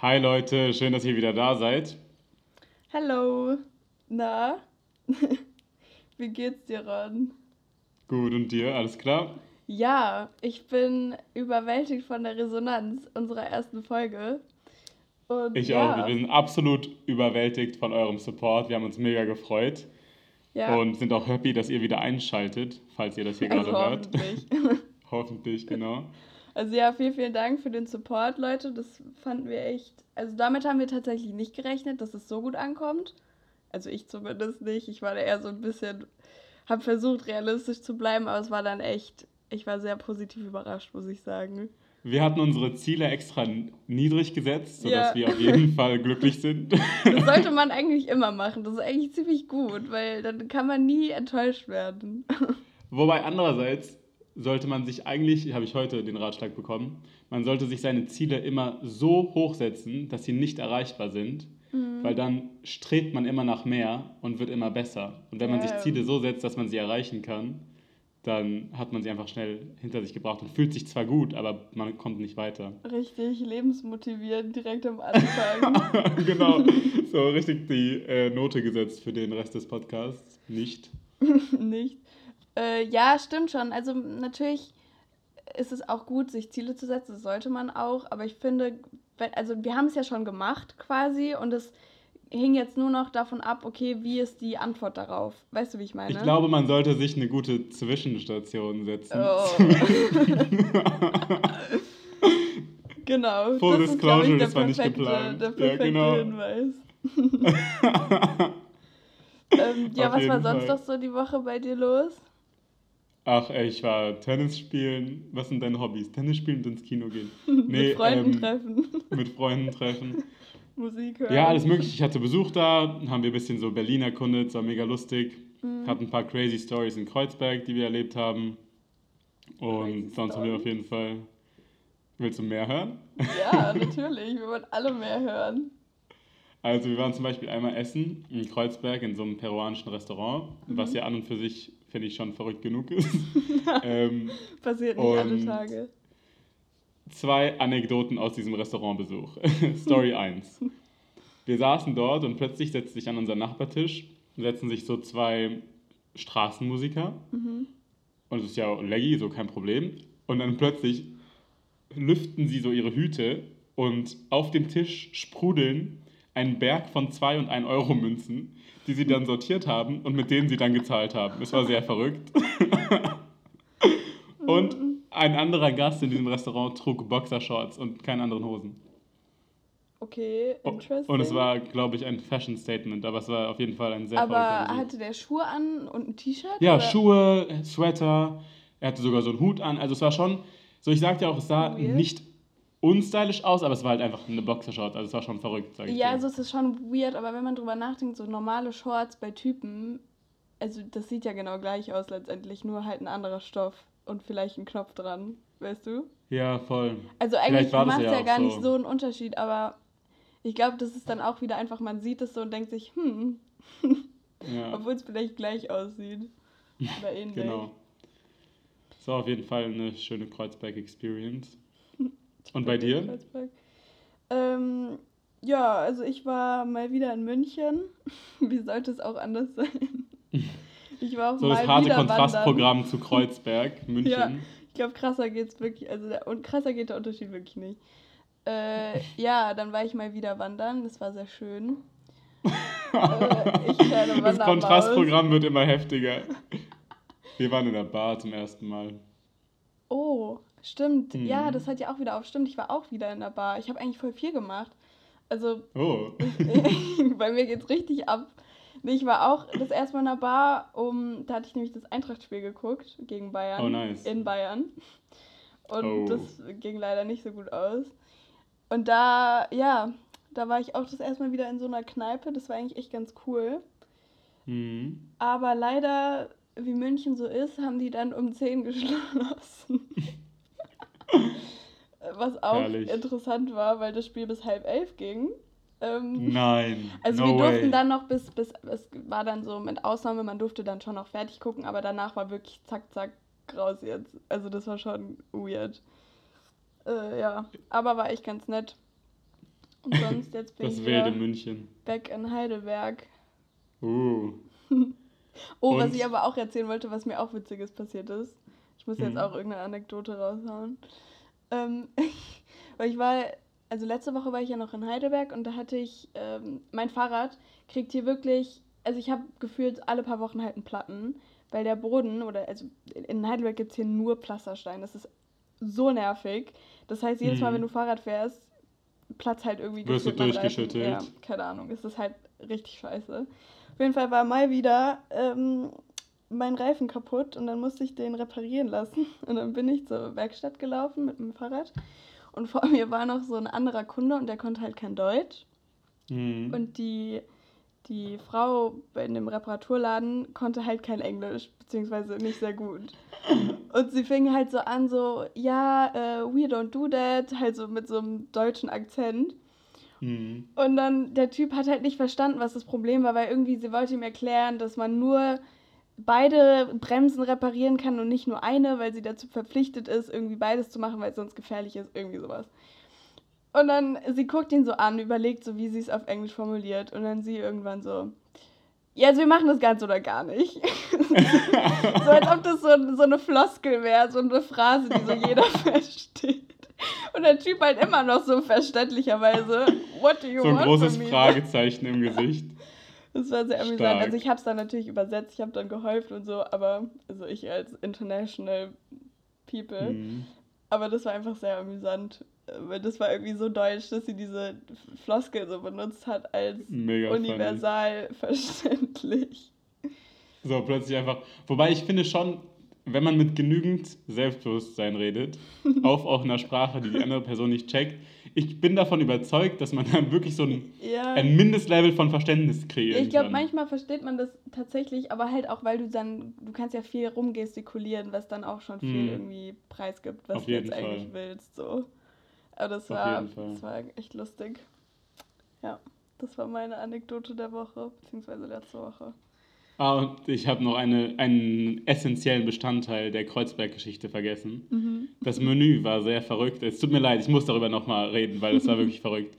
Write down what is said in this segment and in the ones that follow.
Hi Leute, schön, dass ihr wieder da seid. Hallo. Na? Wie geht's dir, Ron? Gut, und dir? Alles klar? Ja, ich bin überwältigt von der Resonanz unserer ersten Folge. Und ich ja. auch. Wir sind absolut überwältigt von eurem Support. Wir haben uns mega gefreut. Ja. Und sind auch happy, dass ihr wieder einschaltet, falls ihr das hier also gerade hoffentlich. hört. hoffentlich, genau. Also ja, vielen, vielen Dank für den Support, Leute. Das fanden wir echt. Also damit haben wir tatsächlich nicht gerechnet, dass es so gut ankommt. Also ich zumindest nicht. Ich war da eher so ein bisschen, habe versucht realistisch zu bleiben, aber es war dann echt, ich war sehr positiv überrascht, muss ich sagen. Wir hatten unsere Ziele extra niedrig gesetzt, sodass ja. wir auf jeden Fall glücklich sind. Das sollte man eigentlich immer machen. Das ist eigentlich ziemlich gut, weil dann kann man nie enttäuscht werden. Wobei andererseits sollte man sich eigentlich, habe ich heute den Ratschlag bekommen, man sollte sich seine Ziele immer so hoch setzen, dass sie nicht erreichbar sind, mhm. weil dann strebt man immer nach mehr und wird immer besser. Und wenn man sich Ziele so setzt, dass man sie erreichen kann, dann hat man sie einfach schnell hinter sich gebracht und fühlt sich zwar gut, aber man kommt nicht weiter. Richtig, lebensmotivierend direkt am Anfang. genau, so richtig die äh, Note gesetzt für den Rest des Podcasts. Nicht. nicht. Äh, ja, stimmt schon. Also natürlich ist es auch gut, sich Ziele zu setzen, das sollte man auch, aber ich finde, also wir haben es ja schon gemacht quasi und es hing jetzt nur noch davon ab, okay, wie ist die Antwort darauf? Weißt du, wie ich meine? Ich glaube, man sollte sich eine gute Zwischenstation setzen. Oh. genau. Full das Disclosure, ist, das war nicht geplant. Der perfekte ja, genau. Hinweis. ähm, ja, Auf was war sonst Fall. noch so die Woche bei dir los? Ach, ey, ich war Tennis spielen. Was sind deine Hobbys? Tennis spielen und ins Kino gehen. Nee, mit Freunden ähm, treffen. Mit Freunden treffen. Musik hören. Ja, alles mögliche. Ich hatte Besuch da, haben wir ein bisschen so Berlin erkundet, war mega lustig. Mhm. Hatten ein paar crazy Stories in Kreuzberg, die wir erlebt haben. Und crazy sonst haben wir auf jeden Fall. Willst du mehr hören? Ja, natürlich. Wir wollen alle mehr hören. Also, wir waren zum Beispiel einmal essen in Kreuzberg in so einem peruanischen Restaurant, mhm. was ja an und für sich, finde ich, schon verrückt genug ist. ähm, Passiert nicht alle Tage zwei Anekdoten aus diesem Restaurantbesuch. Story 1. Wir saßen dort und plötzlich setzt sich an unseren Nachbartisch, setzen sich so zwei Straßenmusiker. Mhm. Und es ist ja leggy, so kein Problem. Und dann plötzlich lüften sie so ihre Hüte und auf dem Tisch sprudeln ein Berg von 2 und 1 Euro Münzen, die sie dann sortiert haben und mit denen sie dann gezahlt haben. Es war sehr verrückt. und ein anderer Gast in diesem Restaurant trug Boxershorts und keine anderen Hosen. Okay, interesting. Und es war, glaube ich, ein Fashion Statement, aber es war auf jeden Fall ein sehr Aber hatte der Schuhe an und ein T-Shirt? Ja, oder? Schuhe, Sweater, er hatte sogar so einen Hut an. Also es war schon, so ich sagte ja auch, es sah Weird. nicht unstylisch aus, aber es war halt einfach eine Boxershort, also es war schon verrückt, sag ich Ja, dir. also es ist schon weird, aber wenn man drüber nachdenkt, so normale Shorts bei Typen, also das sieht ja genau gleich aus letztendlich, nur halt ein anderer Stoff und vielleicht ein Knopf dran, weißt du? Ja, voll. Also eigentlich macht es ja, ja gar so. nicht so einen Unterschied, aber ich glaube, das ist dann auch wieder einfach, man sieht es so und denkt sich, hm, ja. obwohl es vielleicht gleich aussieht. Oder ähnlich. genau. War auf jeden Fall eine schöne Kreuzberg-Experience. Und bei dir? Ähm, ja, also ich war mal wieder in München. Wie sollte es auch anders sein? Ich war auch so mal das harte Kontrastprogramm zu Kreuzberg, München. ja, ich glaube, krasser geht's wirklich, also der, und krasser geht der Unterschied wirklich nicht. Äh, ja, dann war ich mal wieder wandern, das war sehr schön. äh, das Kontrastprogramm wird immer heftiger. Wir waren in der Bar zum ersten Mal. Oh, stimmt. Mhm. Ja, das hat ja auch wieder auf. Stimmt, ich war auch wieder in der Bar. Ich habe eigentlich voll viel gemacht. Also, oh. bei mir geht's richtig ab. Nee, ich war auch das erste Mal in der Bar, um, da hatte ich nämlich das Eintracht-Spiel geguckt gegen Bayern. Oh, nice. In Bayern. Und oh. das ging leider nicht so gut aus. Und da, ja, da war ich auch das erste Mal wieder in so einer Kneipe. Das war eigentlich echt ganz cool. Mhm. Aber leider, wie München so ist, haben die dann um 10 geschlossen. Was auch Herrlich. interessant war, weil das Spiel bis halb elf ging. Ähm, Nein. Also no wir durften way. dann noch bis, bis, es war dann so mit Ausnahme, man durfte dann schon noch fertig gucken, aber danach war wirklich zack, zack, raus jetzt. Also das war schon weird. Äh, ja, aber war echt ganz nett. Und sonst jetzt bin das ich wilde München. back in Heidelberg. Uh. oh, Und? was ich aber auch erzählen wollte, was mir auch Witziges passiert ist. Ich muss jetzt hm. auch irgendeine Anekdote raushauen. Ähm, weil ich war, also letzte Woche war ich ja noch in Heidelberg und da hatte ich, ähm, mein Fahrrad kriegt hier wirklich, also ich habe gefühlt alle paar Wochen halt einen Platten, weil der Boden, oder also in Heidelberg gibt es hier nur Pflasterstein. Das ist so nervig. Das heißt, jedes Mal, hm. wenn du Fahrrad fährst, Platz halt irgendwie Wirst du durchgeschüttelt. Ja, keine Ahnung. Es ist halt richtig scheiße. Auf jeden Fall war mal wieder ähm, mein Reifen kaputt und dann musste ich den reparieren lassen. Und dann bin ich zur Werkstatt gelaufen mit dem Fahrrad. Und vor mir war noch so ein anderer Kunde und der konnte halt kein Deutsch. Mhm. Und die, die Frau in dem Reparaturladen konnte halt kein Englisch, beziehungsweise nicht sehr gut. Und sie fing halt so an, so, ja, uh, we don't do that, halt so mit so einem deutschen Akzent. Mhm. Und dann, der Typ hat halt nicht verstanden, was das Problem war, weil irgendwie sie wollte ihm erklären, dass man nur beide Bremsen reparieren kann und nicht nur eine, weil sie dazu verpflichtet ist, irgendwie beides zu machen, weil es sonst gefährlich ist, irgendwie sowas. Und dann, sie guckt ihn so an, überlegt so, wie sie es auf Englisch formuliert und dann sie irgendwann so, ja, also wir machen das ganz oder gar nicht. so als ob das so, so eine Floskel wäre, so eine Phrase, die so jeder versteht. Und der Typ halt immer noch so verständlicherweise, what do you so want So ein großes Fragezeichen im Gesicht. Das war sehr amüsant. Also ich habe es dann natürlich übersetzt, ich habe dann geholfen und so, aber also ich als international people. Mhm. Aber das war einfach sehr amüsant. Weil das war irgendwie so deutsch, dass sie diese Floskel so benutzt hat als Mega universal funny. verständlich. So, plötzlich einfach. Wobei ich finde schon, wenn man mit genügend Selbstbewusstsein redet, auf auch einer Sprache, die die andere Person nicht checkt, ich bin davon überzeugt, dass man dann wirklich so ein, ja. ein Mindestlevel von Verständnis kreiert. Ich glaube, manchmal versteht man das tatsächlich, aber halt auch, weil du dann, du kannst ja viel rumgestikulieren, was dann auch schon viel hm. irgendwie preisgibt, was du jetzt Fall. eigentlich willst. So. Aber das war, das war echt lustig. Ja, das war meine Anekdote der Woche, beziehungsweise letzte Woche. Ah, und ich habe noch eine, einen essentiellen Bestandteil der Kreuzberg-Geschichte vergessen. Mhm. Das Menü war sehr verrückt. Es tut mir leid, ich muss darüber nochmal reden, weil es war wirklich verrückt.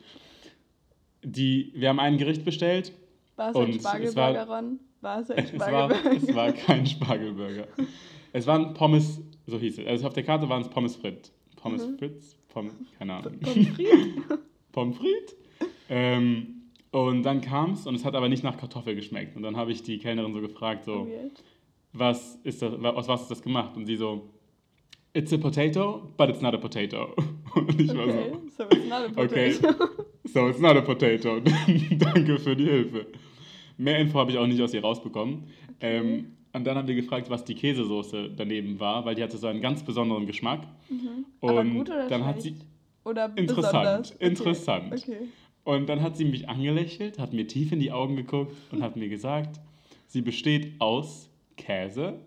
Die, wir haben ein Gericht bestellt. War es ein Spargelburger, Ron? War es ein Spargelburger? Es war, es war kein Spargelburger. es waren Pommes, so hieß es. Also auf der Karte waren es Pommes frites. Pommes mhm. frites? Pommes, keine Ahnung. Pommes frites? Pommes frites? Ähm, und dann kam es und es hat aber nicht nach Kartoffel geschmeckt. Und dann habe ich die Kellnerin so gefragt, so, was ist das, aus was ist das gemacht? Und sie so, it's a potato, but it's not a potato. Und ich okay, war so, so it's not a potato. Okay, so it's not a potato. Danke für die Hilfe. Mehr Info habe ich auch nicht aus ihr rausbekommen. Okay. Ähm, und dann haben wir gefragt, was die Käsesoße daneben war, weil die hatte so einen ganz besonderen Geschmack. Mhm. Und Aber gut oder dann schlecht? hat sie oder interessant, okay. interessant. Okay. Und dann hat sie mich angelächelt, hat mir tief in die Augen geguckt und hat mir gesagt, sie besteht aus Käse,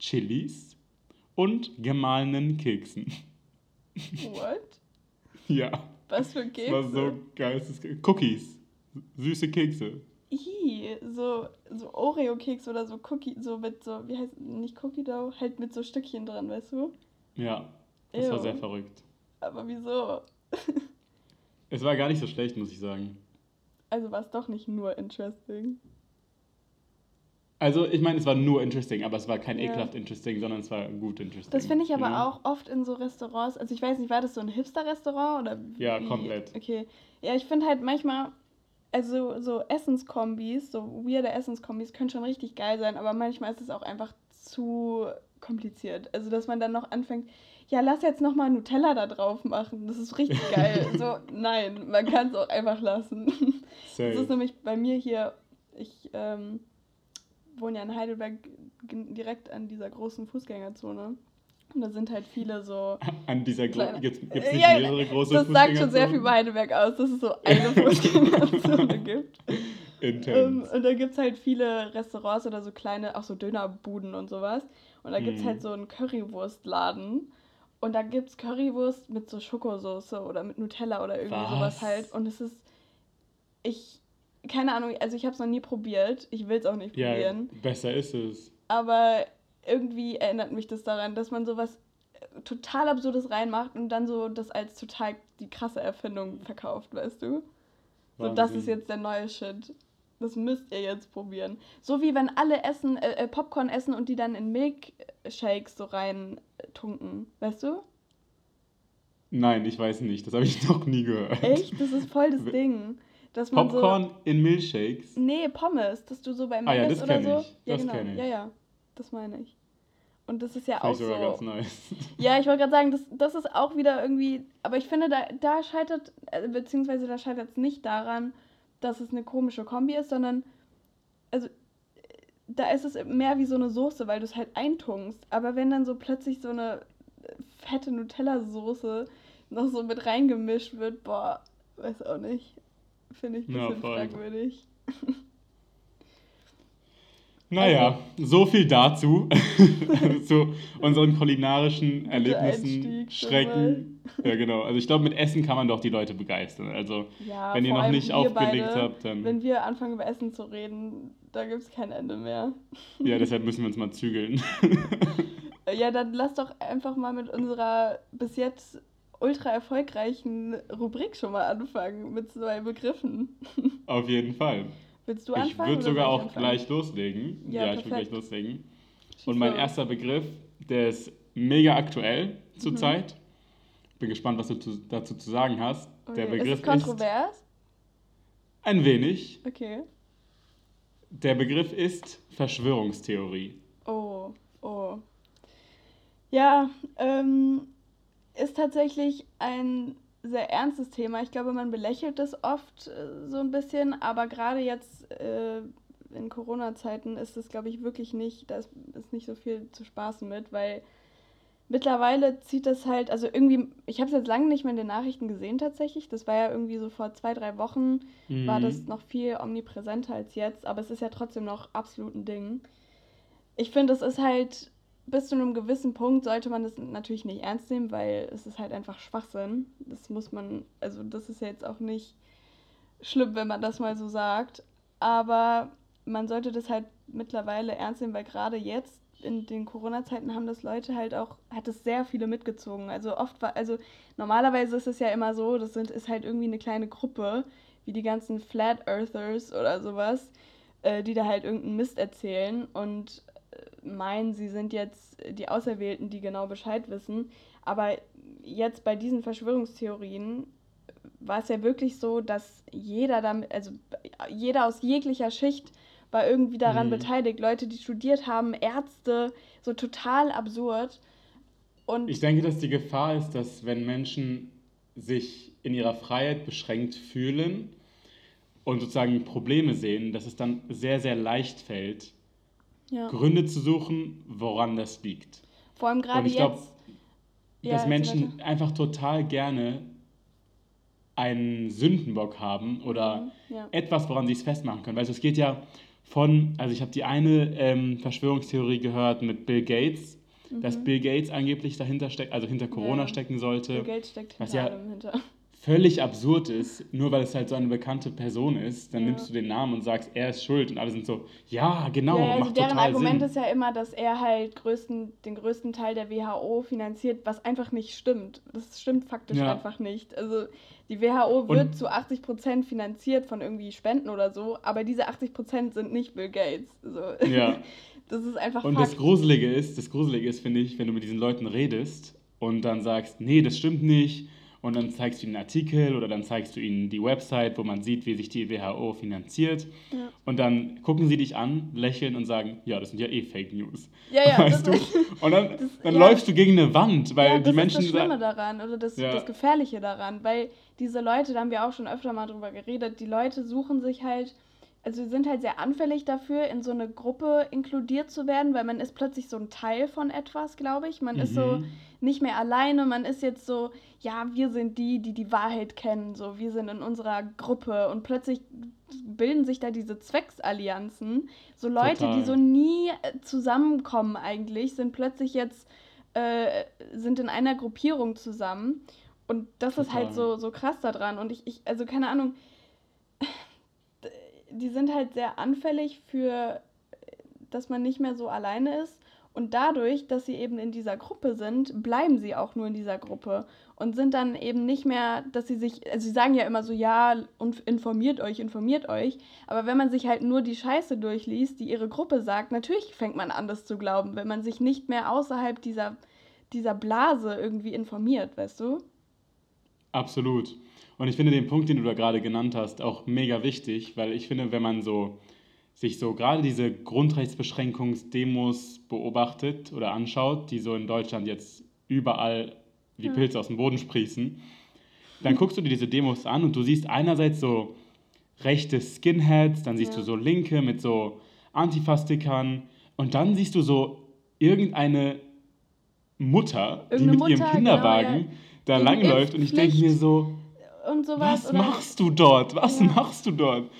Chilis und gemahlenen Keksen. What? ja. Was für Kekse? Das war so geistes Cookies. Süße Kekse. Ih, so, so Oreo-Keks oder so Cookie, so mit so, wie heißt nicht Cookie Dough, halt mit so Stückchen dran, weißt du? Ja, das Ew. war sehr verrückt. Aber wieso? Es war gar nicht so schlecht, muss ich sagen. Also war es doch nicht nur interesting. Also, ich meine, es war nur interesting, aber es war kein ja. ekelhaft interesting, sondern es war gut interesting. Das finde ich aber ja. auch oft in so Restaurants. Also, ich weiß nicht, war das so ein Hipster-Restaurant oder? Ja, wie? komplett. Okay. Ja, ich finde halt manchmal, also so Essenskombis, so weirde Essenskombis können schon richtig geil sein, aber manchmal ist es auch einfach zu kompliziert. Also, dass man dann noch anfängt, ja, lass jetzt nochmal Nutella da drauf machen. Das ist richtig geil. so, nein, man kann es auch einfach lassen. Safe. Das ist nämlich bei mir hier, ich ähm, wohne ja in Heidelberg direkt an dieser großen Fußgängerzone. Und da sind halt viele so. An dieser großen. Gibt es nicht ja, mehrere große Das sagt schon sehr viel über Heidelberg aus, dass es so eine Fußgängerzone gibt. Um, ähm, und da gibt es halt viele Restaurants oder so kleine, auch so Dönerbuden und sowas. Und da gibt es mm. halt so einen Currywurstladen. Und da gibt es Currywurst mit so Schokosoße oder mit Nutella oder irgendwie Was? sowas halt. Und es ist. Ich. Keine Ahnung, also ich habe es noch nie probiert. Ich will es auch nicht probieren. Ja, besser ist es. Aber irgendwie erinnert mich das daran, dass man sowas total Absurdes reinmacht und dann so das als total die krasse Erfindung verkauft, weißt du? So, das ist jetzt der neue Shit. Das müsst ihr jetzt probieren. So wie wenn alle essen, äh, äh Popcorn essen und die dann in Milkshakes so rein tunken, weißt du? Nein, ich weiß nicht. Das habe ich noch nie gehört. Echt? Das ist voll das Ding. Dass man Popcorn so, in Milkshakes? Nee, Pommes, dass du so beim ah, ja, das oder so. Ich. Ja, das genau. Ich. Ja, ja, das meine ich. Und das ist ja Finde auch sogar so. ganz nice. Ja, ich wollte gerade sagen, das, das ist auch wieder irgendwie. Aber ich finde, da, da scheitert, äh, beziehungsweise da scheitert es nicht daran, dass es eine komische Kombi ist, sondern. Also, da ist es mehr wie so eine Soße, weil du es halt eintunkst. Aber wenn dann so plötzlich so eine fette Nutella-Soße noch so mit reingemischt wird, boah, weiß auch nicht. Finde ich ein bisschen ja, fragwürdig. Naja, also, so viel dazu. zu unseren kulinarischen Erlebnissen, Schrecken. Ja, genau. Also ich glaube, mit Essen kann man doch die Leute begeistern. Also ja, wenn ihr noch nicht aufgelegt beide, habt, dann. Wenn wir anfangen über Essen zu reden, da gibt es kein Ende mehr. ja, deshalb müssen wir uns mal zügeln. ja, dann lass doch einfach mal mit unserer bis jetzt ultra erfolgreichen Rubrik schon mal anfangen mit zwei Begriffen. Auf jeden Fall. Willst du anfangen? Ich würde sogar auch anfangen? gleich loslegen. Ja, ja ich würde gleich loslegen. Und mein erster Begriff, der ist mega aktuell zurzeit. Mhm. Bin gespannt, was du dazu zu sagen hast. Okay. Der Begriff ist es kontrovers? Ist ein wenig. Okay. Der Begriff ist Verschwörungstheorie. Oh, oh. Ja, ähm, ist tatsächlich ein sehr ernstes Thema. Ich glaube, man belächelt es oft äh, so ein bisschen, aber gerade jetzt äh, in Corona-Zeiten ist es, glaube ich, wirklich nicht, da ist, ist nicht so viel zu spaßen mit, weil mittlerweile zieht das halt, also irgendwie, ich habe es jetzt lange nicht mehr in den Nachrichten gesehen tatsächlich. Das war ja irgendwie so vor zwei, drei Wochen, mhm. war das noch viel omnipräsenter als jetzt, aber es ist ja trotzdem noch absolut ein Ding. Ich finde, es ist halt bis zu einem gewissen Punkt sollte man das natürlich nicht ernst nehmen, weil es ist halt einfach Schwachsinn. Das muss man, also das ist ja jetzt auch nicht schlimm, wenn man das mal so sagt. Aber man sollte das halt mittlerweile ernst nehmen, weil gerade jetzt in den Corona-Zeiten haben das Leute halt auch, hat es sehr viele mitgezogen. Also oft war, also normalerweise ist es ja immer so, das sind, ist halt irgendwie eine kleine Gruppe, wie die ganzen Flat Earthers oder sowas, äh, die da halt irgendeinen Mist erzählen und meinen, sie sind jetzt die Auserwählten, die genau Bescheid wissen. Aber jetzt bei diesen Verschwörungstheorien war es ja wirklich so, dass jeder damit, also jeder aus jeglicher Schicht war irgendwie daran mhm. beteiligt. Leute, die studiert haben, Ärzte, so total absurd. Und ich denke, dass die Gefahr ist, dass wenn Menschen sich in ihrer Freiheit beschränkt fühlen und sozusagen Probleme sehen, dass es dann sehr, sehr leicht fällt, ja. Gründe zu suchen, woran das liegt. Vor allem gerade jetzt. Glaub, ja, dass Menschen weiter. einfach total gerne einen Sündenbock haben oder mhm, ja. etwas, woran sie es festmachen können. Weil es geht ja von, also ich habe die eine ähm, Verschwörungstheorie gehört mit Bill Gates, mhm. dass Bill Gates angeblich dahinter steckt, also hinter Corona ja. stecken sollte. Bill Gates steckt hinter was ja, allem hinter völlig absurd ist, nur weil es halt so eine bekannte Person ist, dann ja. nimmst du den Namen und sagst, er ist schuld und alle sind so, ja, genau, ja, also macht deren total Argument Sinn. ist ja immer, dass er halt größten, den größten Teil der WHO finanziert, was einfach nicht stimmt. Das stimmt faktisch ja. einfach nicht. Also die WHO wird und, zu 80 Prozent finanziert von irgendwie Spenden oder so, aber diese 80 Prozent sind nicht Bill Gates. So. Ja. Das ist einfach Und Fakt. das Gruselige ist, das Gruselige ist, finde ich, wenn du mit diesen Leuten redest und dann sagst, nee, das stimmt nicht und dann zeigst du ihnen einen Artikel oder dann zeigst du ihnen die Website, wo man sieht, wie sich die WHO finanziert. Ja. Und dann gucken sie dich an, lächeln und sagen, ja, das sind ja eh Fake News. Ja, ja. Weißt du? Und dann, das, dann ja. läufst du gegen eine Wand, weil ja, die Menschen. Das ist das Schlimme daran oder das, das Gefährliche daran, weil diese Leute, da haben wir auch schon öfter mal drüber geredet, die Leute suchen sich halt also sind halt sehr anfällig dafür, in so eine Gruppe inkludiert zu werden, weil man ist plötzlich so ein Teil von etwas, glaube ich. Man mhm. ist so mhm. Nicht mehr alleine, man ist jetzt so, ja, wir sind die, die die Wahrheit kennen, so, wir sind in unserer Gruppe und plötzlich bilden sich da diese Zwecksallianzen. So Leute, Total. die so nie äh, zusammenkommen eigentlich, sind plötzlich jetzt, äh, sind in einer Gruppierung zusammen. Und das Total. ist halt so, so krass daran. Und ich, ich, also keine Ahnung, die sind halt sehr anfällig für, dass man nicht mehr so alleine ist. Und dadurch, dass sie eben in dieser Gruppe sind, bleiben sie auch nur in dieser Gruppe und sind dann eben nicht mehr, dass sie sich, also sie sagen ja immer so, ja, informiert euch, informiert euch. Aber wenn man sich halt nur die Scheiße durchliest, die ihre Gruppe sagt, natürlich fängt man an, das zu glauben, wenn man sich nicht mehr außerhalb dieser, dieser Blase irgendwie informiert, weißt du? Absolut. Und ich finde den Punkt, den du da gerade genannt hast, auch mega wichtig, weil ich finde, wenn man so sich so gerade diese Grundrechtsbeschränkungsdemos beobachtet oder anschaut, die so in Deutschland jetzt überall wie ja. Pilze aus dem Boden sprießen, dann guckst du dir diese Demos an und du siehst einerseits so rechte Skinheads, dann siehst ja. du so Linke mit so Antifa-Stickern und dann siehst du so irgendeine Mutter, Irgendeine die mit Mutter, ihrem Kinderwagen genau, ja. da langläuft und ich denke mir so, was machst du dort? Was machst du dort?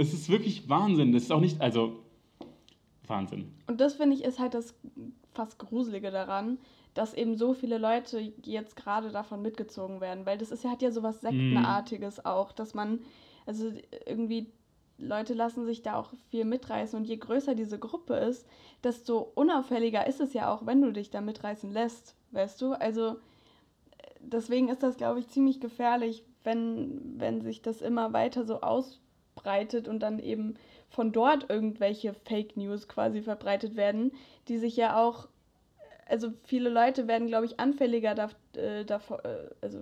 Es ist wirklich Wahnsinn. Das ist auch nicht, also Wahnsinn. Und das finde ich ist halt das fast Gruselige daran, dass eben so viele Leute jetzt gerade davon mitgezogen werden, weil das ist ja hat ja sowas sektenartiges mm. auch, dass man also irgendwie Leute lassen sich da auch viel mitreißen und je größer diese Gruppe ist, desto unauffälliger ist es ja auch, wenn du dich da mitreißen lässt, weißt du? Also deswegen ist das glaube ich ziemlich gefährlich, wenn wenn sich das immer weiter so aus verbreitet und dann eben von dort irgendwelche Fake News quasi verbreitet werden, die sich ja auch, also viele Leute werden, glaube ich, anfälliger davor, äh, davor äh, also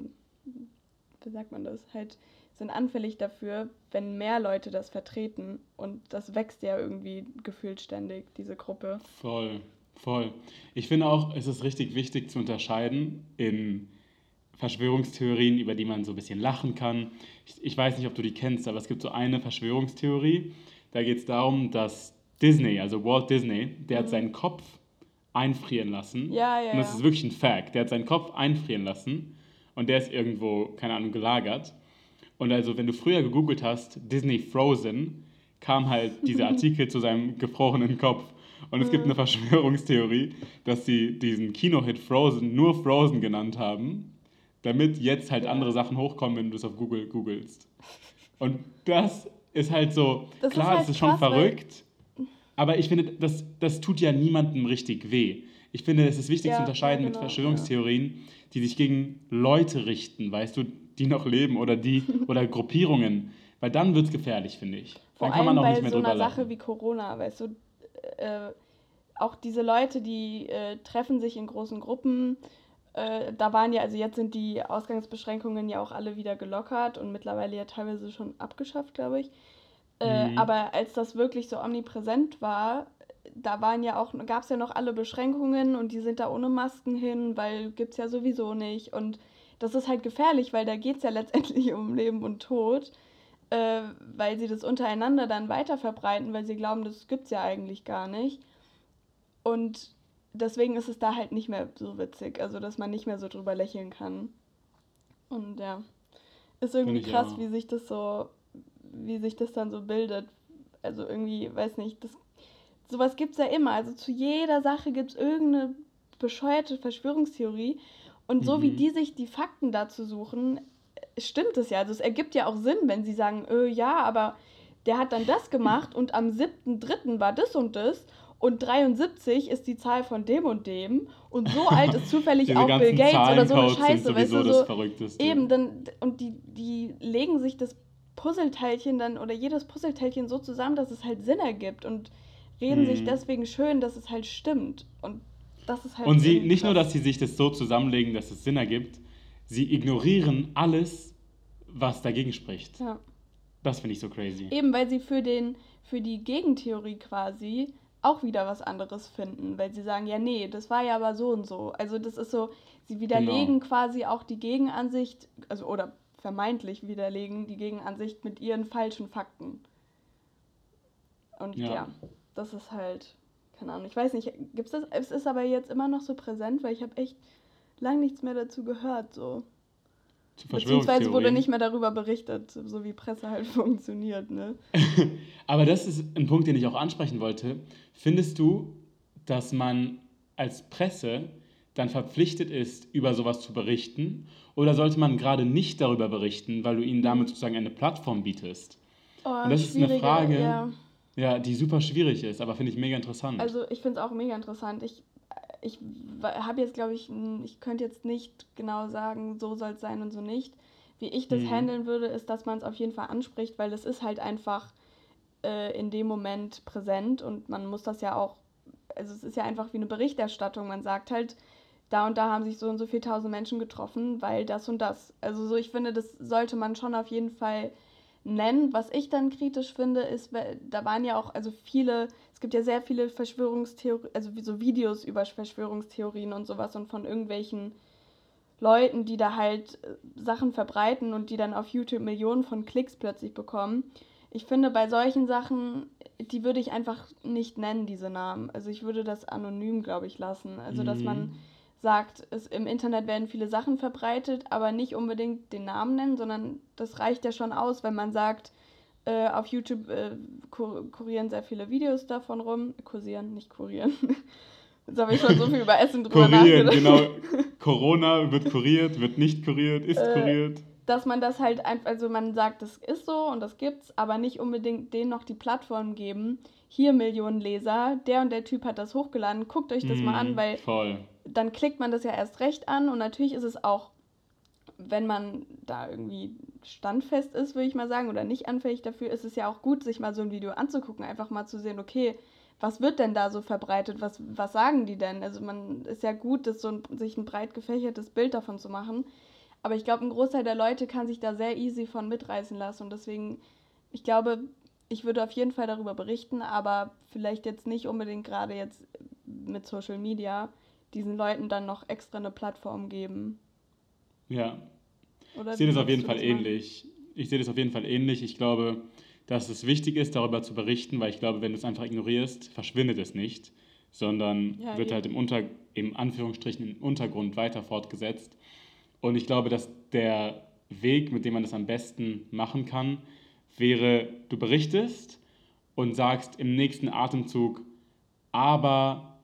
wie sagt man das, halt sind anfällig dafür, wenn mehr Leute das vertreten und das wächst ja irgendwie gefühlt ständig, diese Gruppe. Voll, voll. Ich finde auch, es ist richtig wichtig zu unterscheiden in Verschwörungstheorien, über die man so ein bisschen lachen kann. Ich, ich weiß nicht, ob du die kennst, aber es gibt so eine Verschwörungstheorie. Da geht es darum, dass Disney, also Walt Disney, der mhm. hat seinen Kopf einfrieren lassen. Ja, ja. Und das ist wirklich ein Fact. Der hat seinen Kopf einfrieren lassen und der ist irgendwo, keine Ahnung, gelagert. Und also, wenn du früher gegoogelt hast, Disney Frozen, kam halt dieser Artikel zu seinem gefrorenen Kopf. Und es gibt eine Verschwörungstheorie, dass sie diesen Kinohit Frozen nur Frozen genannt haben damit jetzt halt ja. andere Sachen hochkommen, wenn du es auf Google googelst. Und das ist halt so, das klar, ist halt ist schon verrückt, aber ich finde, das, das tut ja niemandem richtig weh. Ich finde, es ist wichtig ja, zu unterscheiden ja, genau, mit Verschwörungstheorien, die sich gegen Leute richten, weißt du, die noch leben oder die oder Gruppierungen, weil dann wird es gefährlich, finde ich. Vor dann kann man auch nicht mehr so einer Sache wie Corona, weißt du, äh, auch diese Leute, die äh, treffen sich in großen Gruppen, äh, da waren ja, also jetzt sind die Ausgangsbeschränkungen ja auch alle wieder gelockert und mittlerweile ja teilweise schon abgeschafft, glaube ich. Äh, mhm. Aber als das wirklich so omnipräsent war, da waren ja auch, gab es ja noch alle Beschränkungen und die sind da ohne Masken hin, weil gibt es ja sowieso nicht. Und das ist halt gefährlich, weil da geht es ja letztendlich um Leben und Tod, äh, weil sie das untereinander dann weiter verbreiten, weil sie glauben, das gibt es ja eigentlich gar nicht. Und deswegen ist es da halt nicht mehr so witzig, also dass man nicht mehr so drüber lächeln kann. Und ja, ist irgendwie krass, auch. wie sich das so, wie sich das dann so bildet. Also irgendwie, weiß nicht, das, sowas gibt es ja immer. Also zu jeder Sache gibt es irgendeine bescheuerte Verschwörungstheorie. Und so mhm. wie die sich die Fakten dazu suchen, stimmt es ja. Also es ergibt ja auch Sinn, wenn sie sagen, äh, ja, aber der hat dann das gemacht und am 7.3. war das und das und 73 ist die Zahl von dem und dem und so alt ist zufällig auch Bill Gates oder so eine Scheiße, weißt du, so eben dann und die die legen sich das Puzzleteilchen dann oder jedes Puzzleteilchen so zusammen, dass es halt Sinn ergibt und reden hm. sich mhm. deswegen schön, dass es halt stimmt und das ist halt Und sie nicht nur, dass sie sich das so zusammenlegen, dass es Sinn ergibt, sie ignorieren alles, was dagegen spricht. Ja. Das finde ich so crazy. Eben, weil sie für den für die Gegentheorie quasi auch wieder was anderes finden, weil sie sagen, ja, nee, das war ja aber so und so. Also das ist so, sie widerlegen genau. quasi auch die Gegenansicht, also oder vermeintlich widerlegen die Gegenansicht mit ihren falschen Fakten. Und ja, ja das ist halt, keine Ahnung, ich weiß nicht, gibt's das, es ist aber jetzt immer noch so präsent, weil ich habe echt lang nichts mehr dazu gehört, so. Beziehungsweise wurde nicht mehr darüber berichtet, so wie Presse halt funktioniert. Ne? Aber das ist ein Punkt, den ich auch ansprechen wollte. Findest du, dass man als Presse dann verpflichtet ist, über sowas zu berichten? Oder sollte man gerade nicht darüber berichten, weil du ihnen damit sozusagen eine Plattform bietest? Oh, Und das ist eine Frage. Ja. Ja, die super schwierig ist, aber finde ich mega interessant. Also ich finde es auch mega interessant. Ich, ich habe jetzt, glaube ich, ich könnte jetzt nicht genau sagen, so soll es sein und so nicht. Wie ich das mhm. handeln würde, ist, dass man es auf jeden Fall anspricht, weil es ist halt einfach äh, in dem Moment präsent und man muss das ja auch, also es ist ja einfach wie eine Berichterstattung. Man sagt halt, da und da haben sich so und so viele tausend Menschen getroffen, weil das und das. Also so, ich finde, das sollte man schon auf jeden Fall nennen. Was ich dann kritisch finde, ist, da waren ja auch, also viele, es gibt ja sehr viele Verschwörungstheorien, also so Videos über Verschwörungstheorien und sowas und von irgendwelchen Leuten, die da halt äh, Sachen verbreiten und die dann auf YouTube Millionen von Klicks plötzlich bekommen. Ich finde, bei solchen Sachen, die würde ich einfach nicht nennen, diese Namen. Also ich würde das anonym, glaube ich, lassen. Also, dass man mhm. sagt, es, im Internet werden viele Sachen verbreitet, aber nicht unbedingt den Namen nennen, sondern das reicht ja schon aus, wenn man sagt, äh, auf YouTube äh, kur kurieren sehr viele Videos davon rum. Kursieren, nicht kurieren. Jetzt habe ich schon so viel über Essen drüber kurieren, nachgedacht. genau. Corona wird kuriert, wird nicht kuriert, ist äh, kuriert dass man das halt einfach, also man sagt, das ist so und das gibt's, aber nicht unbedingt denen noch die Plattform geben. Hier Millionen Leser, der und der Typ hat das hochgeladen, guckt euch das mm, mal an, mhm, weil voll. dann klickt man das ja erst recht an und natürlich ist es auch, wenn man da irgendwie standfest ist, würde ich mal sagen, oder nicht anfällig dafür, ist es ja auch gut, sich mal so ein Video anzugucken, einfach mal zu sehen, okay, was wird denn da so verbreitet, was, was sagen die denn? Also man ist ja gut, das so ein, sich ein breit gefächertes Bild davon zu machen. Aber ich glaube, ein Großteil der Leute kann sich da sehr easy von mitreißen lassen. Und deswegen, ich glaube, ich würde auf jeden Fall darüber berichten, aber vielleicht jetzt nicht unbedingt gerade jetzt mit Social Media diesen Leuten dann noch extra eine Plattform geben. Ja. Oder ich sehe das auf jeden Fall das ähnlich. Ich sehe das auf jeden Fall ähnlich. Ich glaube, dass es wichtig ist, darüber zu berichten, weil ich glaube, wenn du es einfach ignorierst, verschwindet es nicht, sondern ja, wird eben. halt im, Unter, im Anführungsstrichen im Untergrund weiter fortgesetzt. Und ich glaube, dass der Weg, mit dem man das am besten machen kann, wäre, du berichtest und sagst im nächsten Atemzug, aber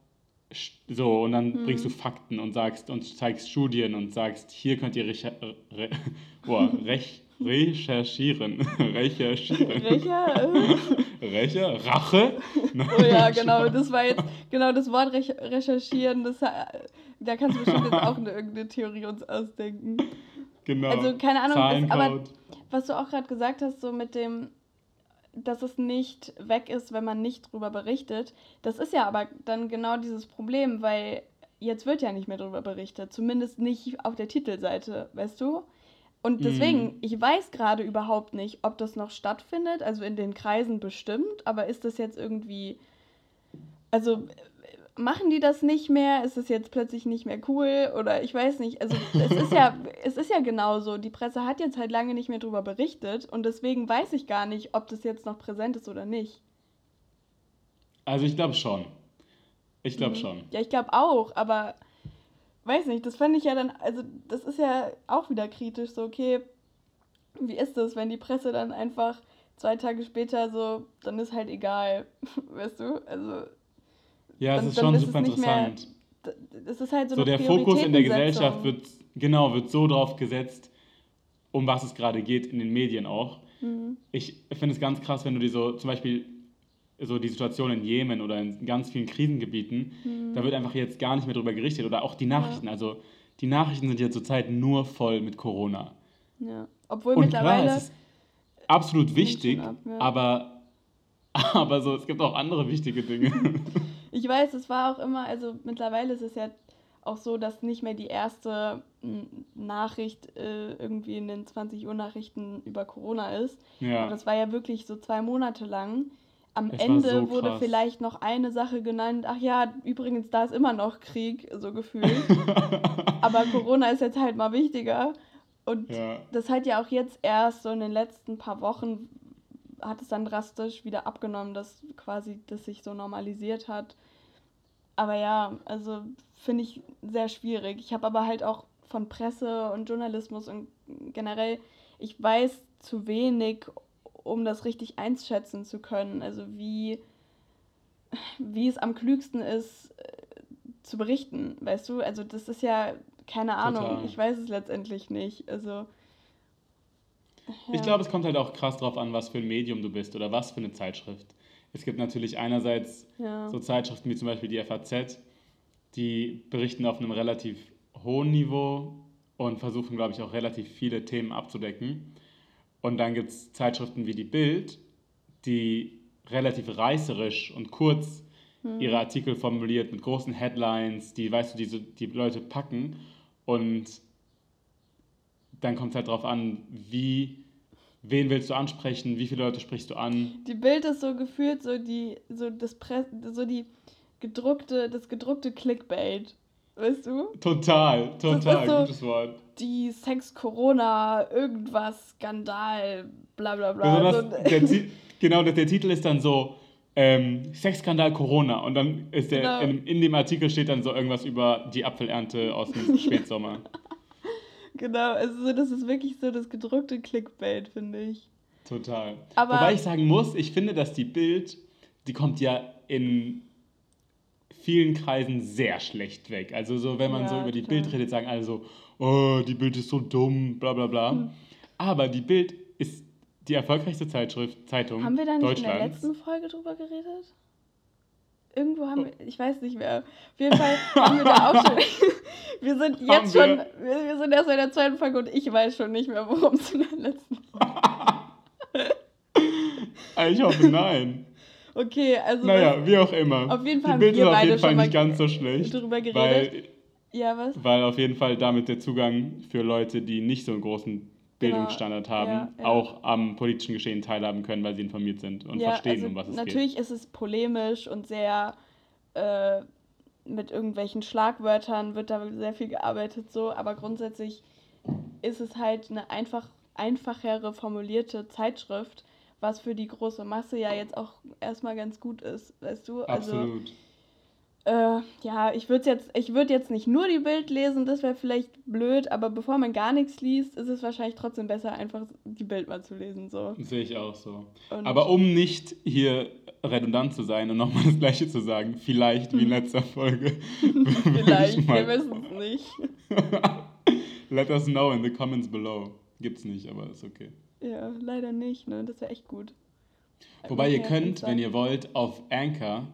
so, und dann hm. bringst du Fakten und sagst und zeigst Studien und sagst, hier könnt ihr recher re boah, rech recherchieren. recherchieren. Recher? Recher? Rache? oh ja, genau, das war jetzt, genau das Wort recherchieren, das da kannst du bestimmt jetzt auch eine, irgendeine Theorie uns ausdenken. Genau. Also keine Ahnung, ist, aber was du auch gerade gesagt hast, so mit dem, dass es nicht weg ist, wenn man nicht drüber berichtet, das ist ja aber dann genau dieses Problem, weil jetzt wird ja nicht mehr drüber berichtet, zumindest nicht auf der Titelseite, weißt du? Und deswegen, mm. ich weiß gerade überhaupt nicht, ob das noch stattfindet, also in den Kreisen bestimmt, aber ist das jetzt irgendwie, also machen die das nicht mehr? Ist es jetzt plötzlich nicht mehr cool? Oder ich weiß nicht. Also es ist ja, es ist ja genauso. Die Presse hat jetzt halt lange nicht mehr darüber berichtet und deswegen weiß ich gar nicht, ob das jetzt noch präsent ist oder nicht. Also ich glaube schon. Ich glaube mhm. schon. Ja, ich glaube auch, aber weiß nicht, das fände ich ja dann, also das ist ja auch wieder kritisch, so okay, wie ist das, wenn die Presse dann einfach zwei Tage später so, dann ist halt egal, weißt du? Also ja, es ist schon super interessant. Es ist halt so, so der Fokus in der Gesellschaft wird, genau, wird so drauf gesetzt, um was es gerade geht, in den Medien auch. Mhm. Ich finde es ganz krass, wenn du dir so zum Beispiel so die Situation in Jemen oder in ganz vielen Krisengebieten, mhm. da wird einfach jetzt gar nicht mehr drüber gerichtet oder auch die Nachrichten. Ja. Also die Nachrichten sind ja zurzeit nur voll mit Corona. Ja, obwohl Und mittlerweile. Klar, es ist absolut wichtig, ab, ja. aber, aber so, es gibt auch andere wichtige Dinge. Ich weiß, es war auch immer, also mittlerweile ist es ja auch so, dass nicht mehr die erste Nachricht äh, irgendwie in den 20 Uhr Nachrichten über Corona ist. Ja. Aber das war ja wirklich so zwei Monate lang. Am es Ende so wurde vielleicht noch eine Sache genannt. Ach ja, übrigens, da ist immer noch Krieg, so gefühlt. Aber Corona ist jetzt halt mal wichtiger. Und ja. das hat ja auch jetzt erst so in den letzten paar Wochen hat es dann drastisch wieder abgenommen, dass quasi das sich so normalisiert hat. Aber ja, also finde ich sehr schwierig. Ich habe aber halt auch von Presse und Journalismus und generell, ich weiß zu wenig, um das richtig einschätzen zu können. Also wie, wie es am klügsten ist, äh, zu berichten, weißt du? Also das ist ja, keine Ahnung, Total. ich weiß es letztendlich nicht. Also ich glaube, es kommt halt auch krass drauf an, was für ein Medium du bist oder was für eine Zeitschrift. es gibt natürlich einerseits ja. so Zeitschriften wie zum Beispiel die FAZ, die berichten auf einem relativ hohen Niveau und versuchen, glaube ich, auch relativ viele Themen abzudecken. Und dann gibt es Zeitschriften wie die Bild, die relativ reißerisch und kurz hm. ihre Artikel formuliert mit großen Headlines, die, weißt du, die, die Leute packen. Und dann kommt es halt darauf an, wie, wen willst du ansprechen, wie viele Leute sprichst du an. Die Bild ist so gefühlt so die, so das Press, so die gedruckte, das gedruckte Clickbait. Weißt du? Total, total, so gutes Wort. Die Sex-Corona, irgendwas, Skandal, bla bla bla. So, der, genau, der, der Titel ist dann so, ähm, Sexskandal Corona und dann ist der genau. in, in, dem Artikel steht dann so irgendwas über die Apfelernte aus dem Spätsommer. Genau, also das ist wirklich so das gedruckte Clickbait, finde ich. Total. Aber Wobei ich sagen muss, ich finde, dass die Bild, die kommt ja in vielen Kreisen sehr schlecht weg. Also so, wenn man ja, so über die total. Bild redet, sagen alle so, oh, die Bild ist so dumm, bla bla bla. Hm. Aber die Bild ist die erfolgreichste Zeitschrift, Zeitung Haben wir da nicht in der letzten Folge drüber geredet? Irgendwo haben wir, ich weiß nicht mehr. Auf jeden Fall haben wir da auch schon. wir sind jetzt schon, wir, wir, sind erst in der zweiten Folge und ich weiß schon nicht mehr, worum es in der letzten Folge Ich hoffe, nein. Okay, also. Naja, wie auch immer. Auf jeden Fall Die Bild ist auf jeden Fall nicht ganz so schlecht. Drüber geredet. Weil, ja, was? Weil auf jeden Fall damit der Zugang für Leute, die nicht so einen großen Genau, Bildungsstandard haben, ja, ja. auch am politischen Geschehen teilhaben können, weil sie informiert sind und ja, verstehen, also um was es natürlich geht. Natürlich ist es polemisch und sehr äh, mit irgendwelchen Schlagwörtern wird da sehr viel gearbeitet, so, aber grundsätzlich ist es halt eine einfach, einfachere formulierte Zeitschrift, was für die große Masse ja jetzt auch erstmal ganz gut ist, weißt du? Also, Absolut. Äh, ja, ich würde jetzt, ich würde jetzt nicht nur die Bild lesen, das wäre vielleicht blöd, aber bevor man gar nichts liest, ist es wahrscheinlich trotzdem besser, einfach die Bild mal zu lesen. So. Sehe ich auch so. Und aber um nicht hier redundant zu sein und nochmal das Gleiche zu sagen, vielleicht wie in letzter Folge. vielleicht, wir wissen es nicht. Let us know in the comments below. Gibt's nicht, aber ist okay. Ja, leider nicht, ne? Das wäre echt gut. Wobei ihr könnt, wenn ihr wollt, auf Anchor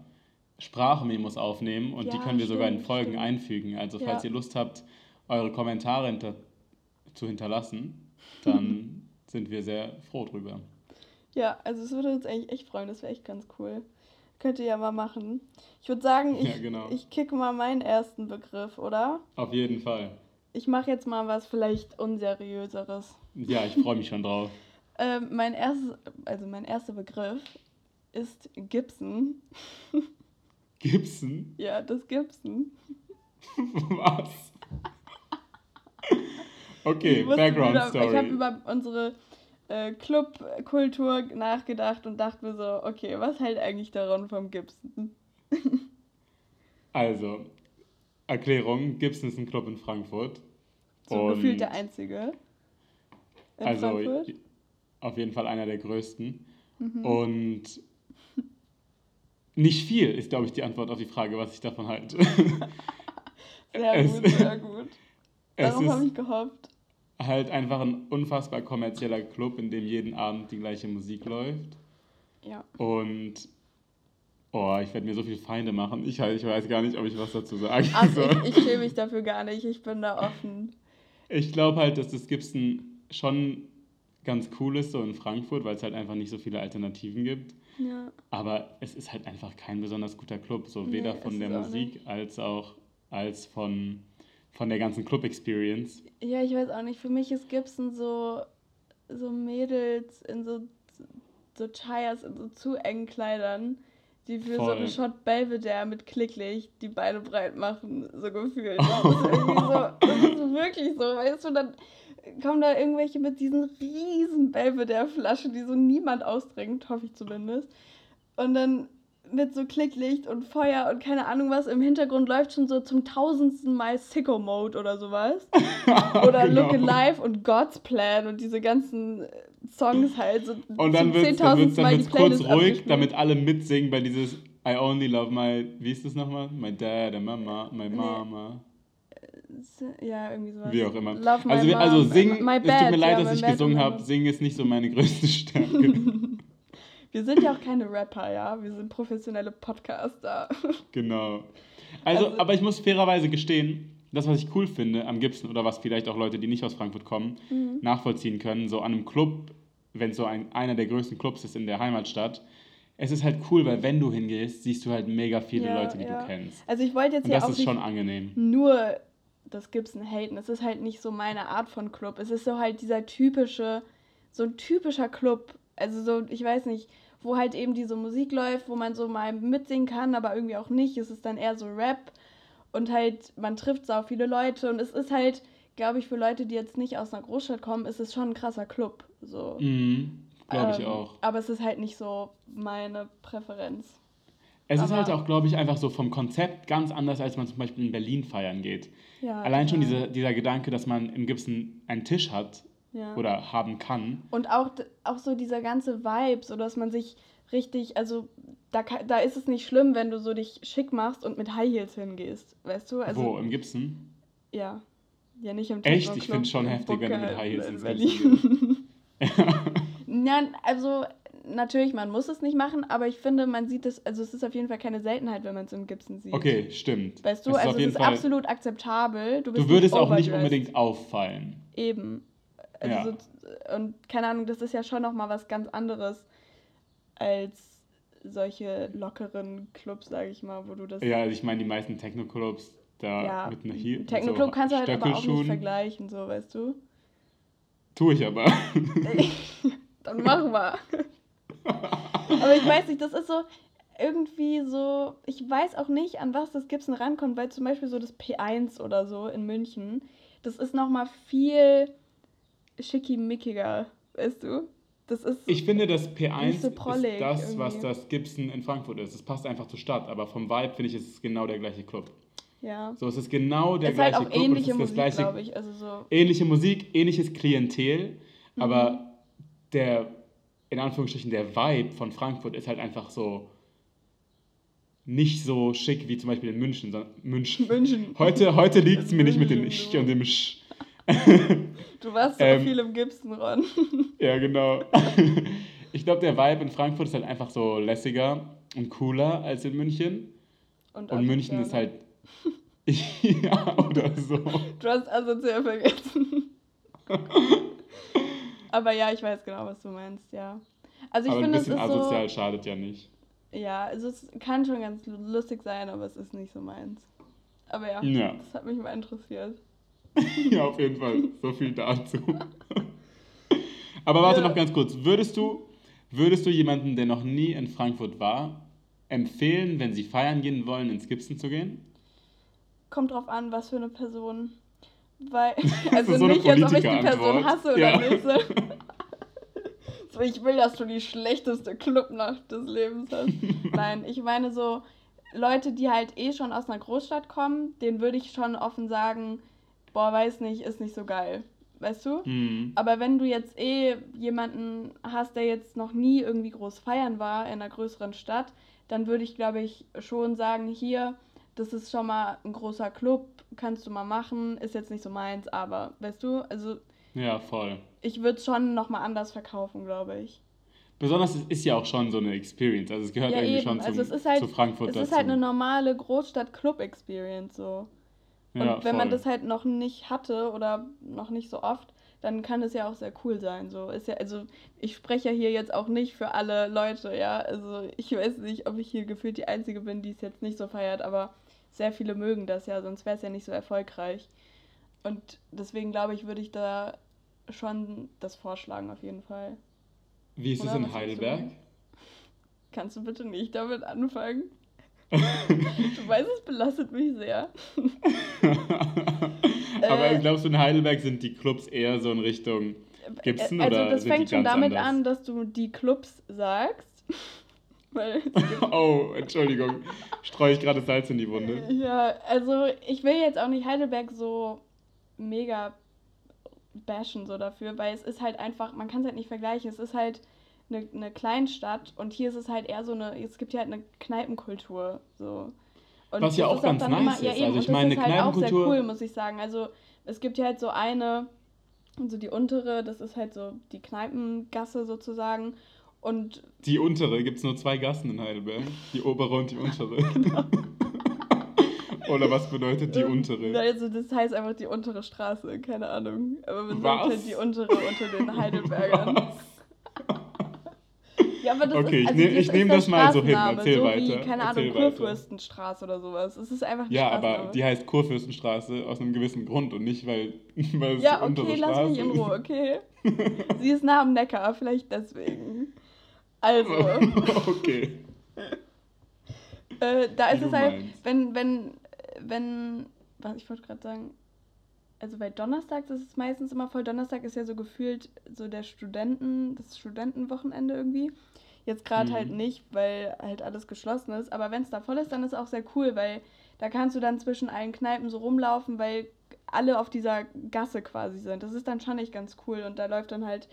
Sprachmemos aufnehmen und ja, die können wir stimmt, sogar in Folgen stimmt. einfügen. Also falls ja. ihr Lust habt, eure Kommentare hinter zu hinterlassen, dann sind wir sehr froh drüber. Ja, also es würde uns eigentlich echt freuen, das wäre echt ganz cool. Könnt ihr ja mal machen. Ich würde sagen, ich, ja, genau. ich kicke mal meinen ersten Begriff, oder? Auf jeden Fall. Ich mache jetzt mal was vielleicht unseriöseres. Ja, ich freue mich schon drauf. ähm, mein erstes, also mein erster Begriff ist Gibson. Gibson? Ja, das Gibson. Was? Okay, Background über, Story. Ich habe über unsere äh, Clubkultur nachgedacht und dachte mir so, okay, was hält eigentlich daran vom Gibson? also, Erklärung, Gibson ist ein Club in Frankfurt. So gefühlt der einzige. also, Frankfurt. auf jeden Fall einer der größten. Mhm. Und nicht viel ist, glaube ich, die Antwort auf die Frage, was ich davon halte. sehr es, gut, sehr gut. Darauf habe ich gehofft. Halt einfach ein unfassbar kommerzieller Club, in dem jeden Abend die gleiche Musik läuft. Ja. Und oh, ich werde mir so viele Feinde machen. Ich, halt, ich weiß gar nicht, ob ich was dazu sagen Ach, soll. Ich, ich schäme mich dafür gar nicht. Ich bin da offen. Ich glaube halt, dass das Gibson schon ganz cool ist, so in Frankfurt, weil es halt einfach nicht so viele Alternativen gibt. Ja. Aber es ist halt einfach kein besonders guter Club, so nee, weder von der Musik nicht. als auch als von, von der ganzen Club-Experience. Ja, ich weiß auch nicht. Für mich ist Gibson so, so Mädels in so, so Chayas, in so zu engen Kleidern, die für Voll. so einen Shot Belvedere mit Klicklicht die Beine breit machen, so gefühlt. Das ist so, das ist wirklich so, weißt du, dann kommen da irgendwelche mit diesen riesen Belvedere-Flaschen, die so niemand austrinkt, hoffe ich zumindest. Und dann mit so Klicklicht und Feuer und keine Ahnung was. Im Hintergrund läuft schon so zum tausendsten Mal Sicko Mode oder sowas. oder genau. Look Alive und God's Plan und diese ganzen äh, Songs halt. So und dann wird es dann wird's, dann wird's kurz ruhig, damit alle mitsingen bei dieses I only love my, wie ist das nochmal? My dad, my mama, my mama. Ja, irgendwie sowas. Wie auch immer. Love also, mom, also singen, my, my es tut mir leid, ja, dass ich gesungen habe. Singen ist nicht so meine größte Stärke. Wir sind ja auch keine Rapper, ja. Wir sind professionelle Podcaster. Genau. Also, also, aber ich muss fairerweise gestehen, das, was ich cool finde am Gibson oder was vielleicht auch Leute, die nicht aus Frankfurt kommen, mhm. nachvollziehen können, so an einem Club, wenn so ein, einer der größten Clubs ist in der Heimatstadt, es ist halt cool, weil wenn du hingehst, siehst du halt mega viele ja, Leute, die ja. du kennst. Also ich wollte jetzt Und das ist schon angenehm. Nur das Gibson haten. Es ist halt nicht so meine Art von Club. Es ist so halt dieser typische, so ein typischer Club. Also so, ich weiß nicht, wo halt eben diese Musik läuft, wo man so mal mitsingen kann, aber irgendwie auch nicht. Es ist dann eher so Rap und halt, man trifft so viele Leute und es ist halt, glaube ich, für Leute, die jetzt nicht aus einer Großstadt kommen, ist es schon ein krasser Club. So. Mhm, glaube ich ähm, auch. Aber es ist halt nicht so meine Präferenz. Es ist halt auch, glaube ich, einfach so vom Konzept ganz anders, als man zum Beispiel in Berlin feiern geht. Ja, Allein schon diese, dieser Gedanke, dass man im Gibson einen Tisch hat ja. oder haben kann. Und auch, auch so dieser ganze Vibe, so dass man sich richtig, also da, da ist es nicht schlimm, wenn du so dich schick machst und mit High Heels hingehst, weißt du? Also, Wo, im Gibson? Ja. Ja, nicht im Echt? Ich finde es schon heftig, Bucke wenn du mit High Heels ins Gibson gehst. ja, also natürlich, man muss es nicht machen, aber ich finde, man sieht es, also es ist auf jeden Fall keine Seltenheit, wenn man es im Gibson sieht. Okay, stimmt. Weißt du, es also es ist Fall, absolut akzeptabel. Du, du würdest auch nicht unbedingt auffallen. Eben. Also ja. so, und keine Ahnung, das ist ja schon nochmal was ganz anderes als solche lockeren Clubs, sage ich mal, wo du das. Ja, also ich meine, die meisten Techno-Clubs da ja, mit einer Heel. Techno-Club so kannst du halt aber auch nicht vergleichen, so, weißt du? Tue ich aber. Dann mach mal. aber ich weiß nicht, das ist so irgendwie so, ich weiß auch nicht, an was das Gibson rankommt, weil zum Beispiel so das P1 oder so in München, das ist nochmal viel schickimickiger, weißt du? Das ist ich finde, das P1 so ist das, irgendwie. was das Gibson in Frankfurt ist. Es passt einfach zur Stadt, aber vom Vibe finde ich, ist es genau der gleiche Club. Ja. So, es ist genau der es gleiche halt auch Club. Ähnliche Musik, glaube ich. Also so ähnliche Musik, ähnliches Klientel, mhm. aber der in Anführungsstrichen der Vibe von Frankfurt ist halt einfach so nicht so schick wie zum Beispiel in München. Sondern München. München. Heute, heute liegt es mir nicht mit dem Ich und dem Sch. Du warst so ähm, viel im Gibson, Ron. ja, genau. Ich glaube, der Vibe in Frankfurt ist halt einfach so lässiger und cooler als in München. Und, und München ist halt. ja, oder so. Du hast asozial vergessen. Aber ja, ich weiß genau, was du meinst, ja. Also ich aber finde, ein bisschen es ist asozial so, schadet ja nicht. Ja, also es kann schon ganz lustig sein, aber es ist nicht so meins. Aber ja, ja. das hat mich mal interessiert. ja, auf jeden Fall. So viel dazu. aber warte ja. noch ganz kurz. Würdest du, würdest du jemanden, der noch nie in Frankfurt war, empfehlen, wenn sie feiern gehen wollen, ins Gibson zu gehen? Kommt drauf an, was für eine Person. Weil, also so nicht, als ob ich die Person hasse oder ja. nicht. So. so, ich will, dass du die schlechteste Clubnacht des Lebens hast. Nein, ich meine so, Leute, die halt eh schon aus einer Großstadt kommen, denen würde ich schon offen sagen, boah, weiß nicht, ist nicht so geil. Weißt du? Mhm. Aber wenn du jetzt eh jemanden hast, der jetzt noch nie irgendwie groß feiern war in einer größeren Stadt, dann würde ich, glaube ich, schon sagen, hier, das ist schon mal ein großer Club, kannst du mal machen, ist jetzt nicht so meins, aber weißt du, also. Ja, voll. Ich würde es schon nochmal anders verkaufen, glaube ich. Besonders es ist ja auch schon so eine Experience, also es gehört ja, irgendwie eben. schon also zum, es ist halt, zu Frankfurt es dazu. Es ist halt eine normale Großstadt-Club-Experience so. Und ja, wenn man das halt noch nicht hatte oder noch nicht so oft, dann kann es ja auch sehr cool sein. So ist ja, also ich spreche ja hier jetzt auch nicht für alle Leute, ja. Also ich weiß nicht, ob ich hier gefühlt die Einzige bin, die es jetzt nicht so feiert, aber sehr viele mögen das ja, sonst wäre es ja nicht so erfolgreich. Und deswegen glaube ich, würde ich da schon das vorschlagen auf jeden Fall. Wie ist Oder es in Heidelberg? Kannst du bitte nicht damit anfangen? du weißt, es belastet mich sehr. Aber äh, glaubst du, in Heidelberg sind die Clubs eher so in Richtung Gibson also oder das fängt schon damit anders? an, dass du die Clubs sagst. oh, Entschuldigung. Streue ich gerade Salz in die Wunde. Ja, also ich will jetzt auch nicht Heidelberg so mega bashen so dafür, weil es ist halt einfach, man kann es halt nicht vergleichen. Es ist halt eine, eine Kleinstadt und hier ist es halt eher so eine, es gibt ja halt eine Kneipenkultur. So. Und Was ja auch ganz nice immer, ist. Ja, eben, also ich meine, eine halt auch sehr cool, muss ich sagen. Also es gibt ja halt so eine, so die untere, das ist halt so die Kneipengasse sozusagen. Und die untere, gibt es nur zwei Gassen in Heidelberg. Die obere und die untere. genau. Oder was bedeutet die untere? Also das heißt einfach die untere Straße, keine Ahnung. Aber man was? sagt halt die untere unter den Heidelbergern. Ja, aber das okay, ist, also ich, ich nehme das mal so hin, erzähl so weiter. Wie, keine Ahnung, Kurfürstenstraße oder sowas. Es ist einfach Ja, aber die heißt Kurfürstenstraße aus einem gewissen Grund und nicht, weil, weil es Ja, okay, lass Straße mich in Ruhe, okay. Sie ist nah am Neckar, vielleicht deswegen. Also. okay. äh, da ist es halt, wenn, wenn, wenn, was ich wollte gerade sagen, also bei Donnerstags ist es meistens immer voll. Donnerstag ist ja so gefühlt so der Studenten, das Studentenwochenende irgendwie. Jetzt gerade halt mhm. halt nicht, weil halt alles geschlossen ist. Aber wenn es da voll ist, dann ist es auch sehr cool, weil da kannst du dann zwischen allen Kneipen so rumlaufen, weil alle auf dieser Gasse quasi sind. Das ist dann schon nicht ganz cool. Und da läuft dann halt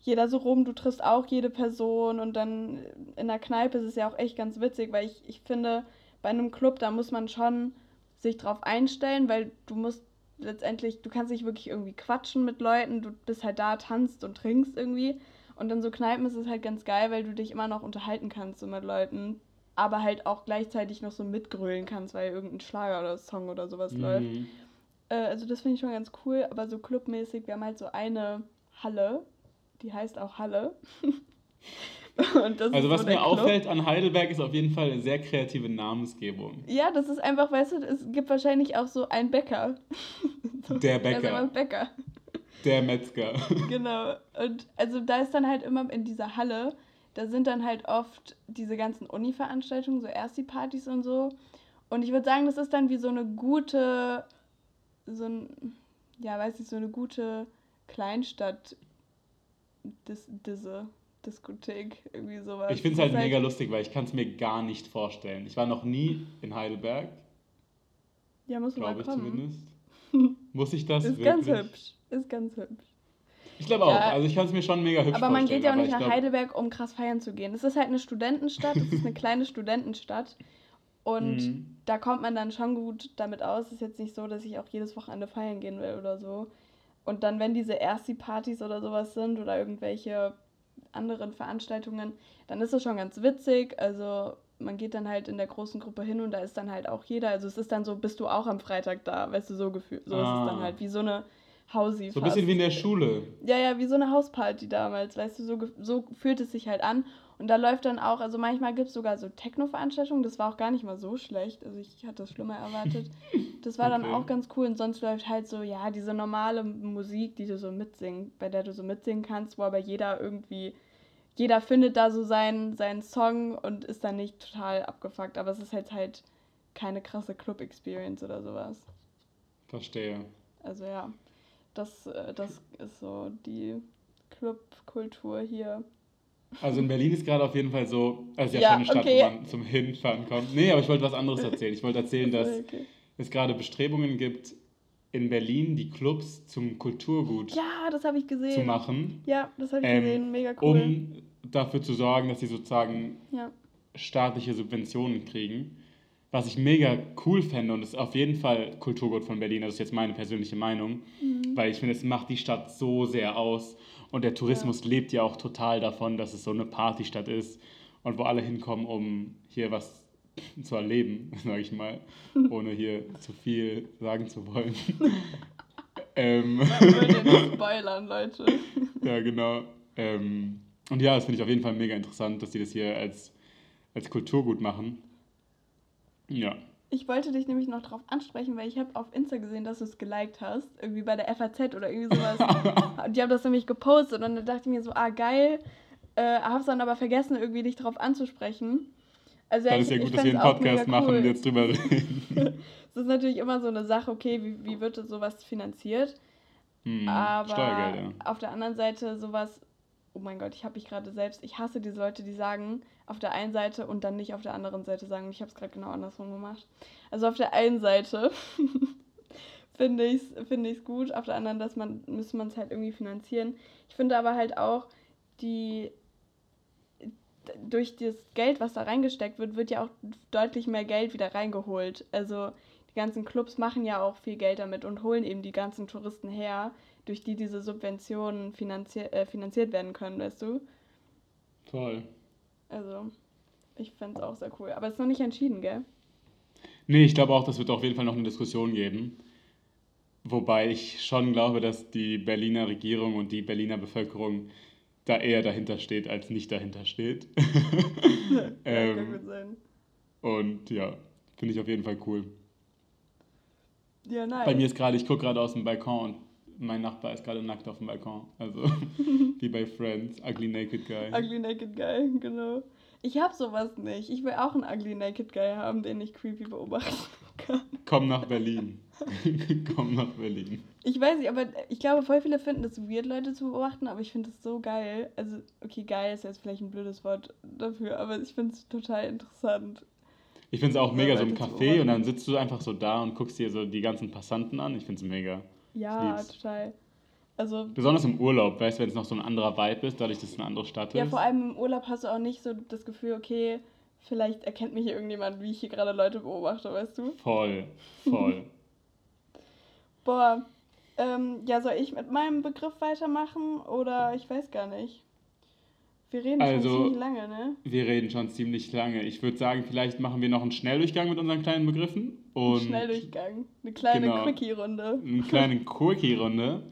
jeder so rum, du triffst auch jede Person und dann in der Kneipe ist es ja auch echt ganz witzig, weil ich, ich finde, bei einem Club, da muss man schon sich drauf einstellen, weil du musst letztendlich, du kannst nicht wirklich irgendwie quatschen mit Leuten, du bist halt da, tanzt und trinkst irgendwie. Und in so Kneipen ist es halt ganz geil, weil du dich immer noch unterhalten kannst so mit Leuten, aber halt auch gleichzeitig noch so mitgrölen kannst, weil irgendein Schlager oder Song oder sowas mhm. läuft. Äh, also das finde ich schon ganz cool, aber so clubmäßig, wir haben halt so eine Halle, die heißt auch Halle. also was so mir auffällt an Heidelberg ist auf jeden Fall eine sehr kreative Namensgebung. Ja, das ist einfach, weißt du, es gibt wahrscheinlich auch so einen Bäcker. Der Bäcker. Also Bäcker. Der Metzger. Genau. Und also da ist dann halt immer in dieser Halle, da sind dann halt oft diese ganzen Uni-Veranstaltungen, so Ersti-Partys und so. Und ich würde sagen, das ist dann wie so eine gute, so ein, ja, weiß ich, so eine gute Kleinstadt, dis, diese Diskothek, irgendwie sowas. Ich finde es halt, halt mega lustig, weil ich kann es mir gar nicht vorstellen. Ich war noch nie in Heidelberg. Ja, muss man mal kommen. ich zumindest. Muss ich das Ist wirklich? ganz hübsch. Ist ganz hübsch. Ich glaube ja, auch. Also ich kann es mir schon mega hübsch vorstellen. Aber man geht ja auch nicht nach glaub... Heidelberg, um krass feiern zu gehen. Es ist halt eine Studentenstadt. Es ist eine kleine Studentenstadt. Und mhm. da kommt man dann schon gut damit aus. Es ist jetzt nicht so, dass ich auch jedes Wochenende feiern gehen will oder so. Und dann, wenn diese Ersti-Partys oder sowas sind oder irgendwelche anderen Veranstaltungen, dann ist es schon ganz witzig. Also man geht dann halt in der großen Gruppe hin und da ist dann halt auch jeder. Also es ist dann so, bist du auch am Freitag da, weißt du, so gefühlt. So ah. ist es dann ah. halt wie so eine Hausi. So ein bisschen wie in der Schule. Ja, ja, wie so eine Hausparty damals, weißt du, so, so fühlt es sich halt an. Und da läuft dann auch, also manchmal gibt es sogar so Techno-Veranstaltungen, das war auch gar nicht mal so schlecht. Also ich hatte das schlimmer erwartet. Das war okay. dann auch ganz cool. Und sonst läuft halt so, ja, diese normale Musik, die du so mitsingen, bei der du so mitsingen kannst, wo aber jeder irgendwie jeder findet da so seinen, seinen Song und ist dann nicht total abgefuckt, aber es ist halt halt keine krasse Club-Experience oder sowas. Verstehe. Also ja, das, äh, das ist so die Clubkultur hier. Also in Berlin ist gerade auf jeden Fall so, also ja, ja schon eine Stadt, okay. wo man zum Hinfahren kommt. Nee, aber ich wollte was anderes erzählen. Ich wollte erzählen, dass okay. es gerade Bestrebungen gibt, in Berlin die Clubs zum Kulturgut ja, das ich gesehen. zu machen. Ja, das habe ich ähm, gesehen. Mega cool. Um dafür zu sorgen, dass sie sozusagen ja. staatliche Subventionen kriegen. Was ich mega cool fände und ist auf jeden Fall Kulturgut von Berlin, das ist jetzt meine persönliche Meinung, mhm. weil ich finde, es macht die Stadt so sehr aus und der Tourismus ja. lebt ja auch total davon, dass es so eine Partystadt ist und wo alle hinkommen, um hier was zu erleben, sage ich mal, ohne hier zu viel sagen zu wollen. ähm, nicht spoilern, Leute. ja, genau. Ähm, und ja, das finde ich auf jeden Fall mega interessant, dass die das hier als, als Kulturgut machen. Ja. Ich wollte dich nämlich noch darauf ansprechen, weil ich habe auf Insta gesehen, dass du es geliked hast. Irgendwie bei der FAZ oder irgendwie sowas. die haben das nämlich gepostet und dann dachte ich mir so, ah geil. Äh, hab's dann aber vergessen, irgendwie dich darauf anzusprechen. Also, Dann ist ja gut, dass wir einen Podcast machen cool. und jetzt drüber reden. Es ist natürlich immer so eine Sache, okay, wie, wie wird sowas finanziert? Hm, Aber Steuergelder. auf der anderen Seite sowas, oh mein Gott, ich habe mich gerade selbst, ich hasse diese Leute, die sagen, auf der einen Seite und dann nicht auf der anderen Seite sagen. Ich habe es gerade genau andersrum gemacht. Also auf der einen Seite finde ich es find gut, auf der anderen, dass man, müsste man es halt irgendwie finanzieren. Ich finde aber halt auch, die durch das Geld, was da reingesteckt wird, wird ja auch deutlich mehr Geld wieder reingeholt. Also die ganzen Clubs machen ja auch viel Geld damit und holen eben die ganzen Touristen her, durch die diese Subventionen finanzier äh, finanziert werden können, weißt du? Voll. Also, ich fände es auch sehr cool. Aber es ist noch nicht entschieden, gell? Nee, ich glaube auch, das wird auf jeden Fall noch eine Diskussion geben. Wobei ich schon glaube, dass die Berliner Regierung und die Berliner Bevölkerung da eher dahinter steht, als nicht dahinter steht. ja, ähm, kann gut sein. Und ja, finde ich auf jeden Fall cool. Ja, nice. Bei mir ist gerade, ich gucke gerade aus dem Balkon und mein Nachbar ist gerade nackt auf dem Balkon. Also wie bei Friends, Ugly Naked Guy. Ugly Naked Guy, genau. Ich habe sowas nicht. Ich will auch einen Ugly Naked Guy haben, den ich creepy beobachten kann. Komm nach Berlin. Komm nach Berlin. Ich weiß nicht, aber ich glaube, voll viele finden es weird, Leute zu beobachten, aber ich finde es so geil. Also, okay, geil ist jetzt vielleicht ein blödes Wort dafür, aber ich finde es total interessant. Ich finde es auch mega so im Café und dann sitzt du einfach so da und guckst dir so die ganzen Passanten an. Ich finde es mega. Ja, total. Also, Besonders im Urlaub, weißt du, wenn es noch so ein anderer Vibe ist, dadurch, dass es eine andere Stadt ja, ist. Ja, vor allem im Urlaub hast du auch nicht so das Gefühl, okay, vielleicht erkennt mich hier irgendjemand, wie ich hier gerade Leute beobachte, weißt du? Voll, voll. Boah, ähm, ja, soll ich mit meinem Begriff weitermachen oder ich weiß gar nicht. Wir reden also, schon ziemlich lange, ne? Wir reden schon ziemlich lange. Ich würde sagen, vielleicht machen wir noch einen Schnelldurchgang mit unseren kleinen Begriffen. Und Schnelldurchgang. Eine kleine genau, Quickie-Runde. Eine kleine Quickie-Runde.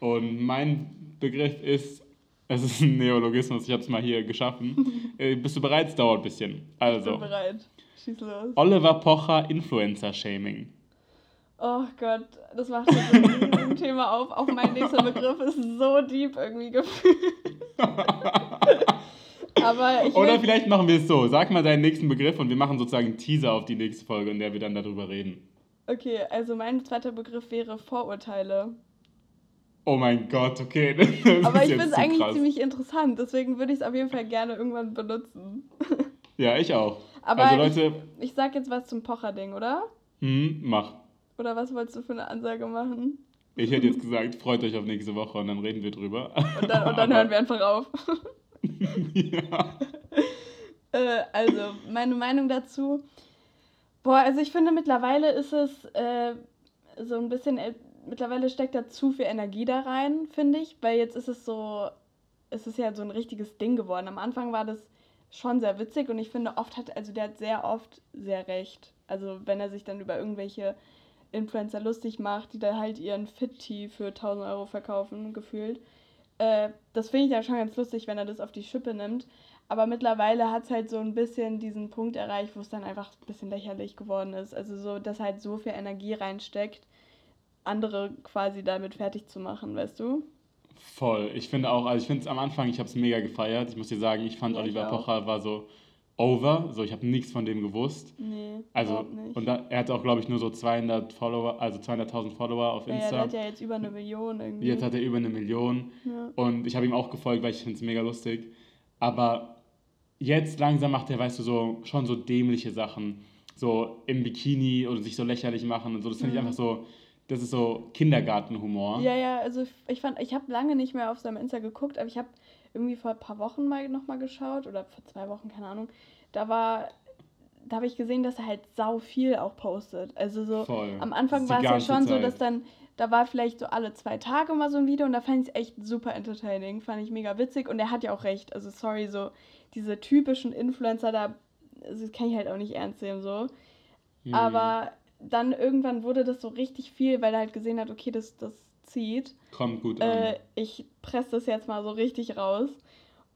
Und mein Begriff ist, es ist ein Neologismus, ich habe es mal hier geschaffen. äh, bist du bereit? Es dauert ein bisschen. Also, ich bin bereit. Schieß los. Oliver Pocher Influencer-Shaming. Oh Gott, das macht jetzt ein Thema auf. Auch mein nächster Begriff ist so deep irgendwie gefühlt. Aber ich Oder vielleicht machen wir es so. Sag mal deinen nächsten Begriff und wir machen sozusagen einen Teaser auf die nächste Folge, in der wir dann darüber reden. Okay, also mein zweiter Begriff wäre Vorurteile. Oh mein Gott, okay. Aber ich finde es eigentlich krass. ziemlich interessant, deswegen würde ich es auf jeden Fall gerne irgendwann benutzen. Ja, ich auch. Aber also Leute. Ich, ich sag jetzt was zum Pocher-Ding, oder? Hm, mach. Oder was wolltest du für eine Ansage machen? Ich hätte jetzt gesagt, freut euch auf nächste Woche und dann reden wir drüber. Und dann, und dann hören wir einfach auf. ja. äh, also, meine Meinung dazu. Boah, also ich finde mittlerweile ist es äh, so ein bisschen, äh, mittlerweile steckt da zu viel Energie da rein, finde ich, weil jetzt ist es so, es ist ja so ein richtiges Ding geworden. Am Anfang war das schon sehr witzig und ich finde oft hat, also der hat sehr oft sehr recht. Also wenn er sich dann über irgendwelche Influencer lustig macht, die da halt ihren Fit-Tee für 1000 Euro verkaufen, gefühlt. Äh, das finde ich ja schon ganz lustig, wenn er das auf die Schippe nimmt. Aber mittlerweile hat es halt so ein bisschen diesen Punkt erreicht, wo es dann einfach ein bisschen lächerlich geworden ist. Also so, dass halt so viel Energie reinsteckt, andere quasi damit fertig zu machen, weißt du? Voll. Ich finde auch, also ich finde es am Anfang, ich habe es mega gefeiert. Ich muss dir sagen, ich fand ja, Oliver ich Pocher war so over. So, ich habe nichts von dem gewusst. Nee, also nicht. und da, er hat auch glaube ich nur so 200 Follower, also 200.000 Follower auf Insta. Ja, der hat ja jetzt über eine Million irgendwie. Jetzt hat er über eine Million ja. und ich habe ihm auch gefolgt, weil ich finde es mega lustig. Aber jetzt langsam macht er, weißt du, so schon so dämliche Sachen, so im Bikini oder sich so lächerlich machen und so. Das finde ich mhm. einfach so. Das ist so Kindergartenhumor. Ja, ja, also ich fand, ich habe lange nicht mehr auf seinem Insta geguckt, aber ich habe irgendwie vor ein paar Wochen mal nochmal geschaut oder vor zwei Wochen, keine Ahnung. Da war, da habe ich gesehen, dass er halt sau viel auch postet. Also so Voll. am Anfang war es ja schon Zeit. so, dass dann, da war vielleicht so alle zwei Tage mal so ein Video und da fand ich es echt super entertaining, fand ich mega witzig und er hat ja auch recht. Also sorry, so diese typischen Influencer da, also das kann ich halt auch nicht ernst nehmen so. Hm. Aber dann irgendwann wurde das so richtig viel, weil er halt gesehen hat, okay, das, das zieht. Kommt gut an. Äh, ich presse das jetzt mal so richtig raus.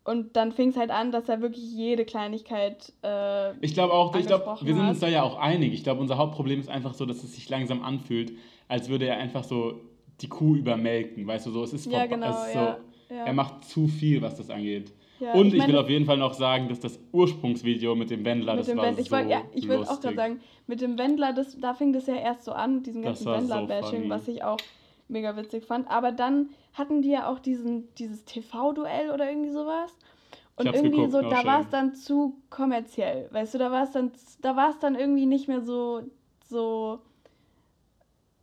Und dann fing es halt an, dass er wirklich jede Kleinigkeit. Äh, ich glaube auch, ich glaube, wir sind uns da ja auch einig. Ich glaube, unser Hauptproblem ist einfach so, dass es sich langsam anfühlt, als würde er einfach so die Kuh übermelken. Weißt du, so, es ist, ja, genau, es ist so, ja, ja. er macht zu viel, was das angeht. Ja, und ich, ich, will auf jeden Fall noch sagen, dass das Ursprungsvideo mit dem Wendler, mit das dem war Wend so ich wollt, Ja, ich würde auch gerade sagen, mit dem Wendler, das, da fing das ja erst so an, diesem ganzen Wendler-Bashing, so was ich auch mega witzig fand. Aber dann hatten die ja auch diesen, dieses TV-Duell oder irgendwie sowas. Und irgendwie geguckt, so, da war es dann zu kommerziell. Weißt du, da war es dann, da war es dann irgendwie nicht mehr so, so,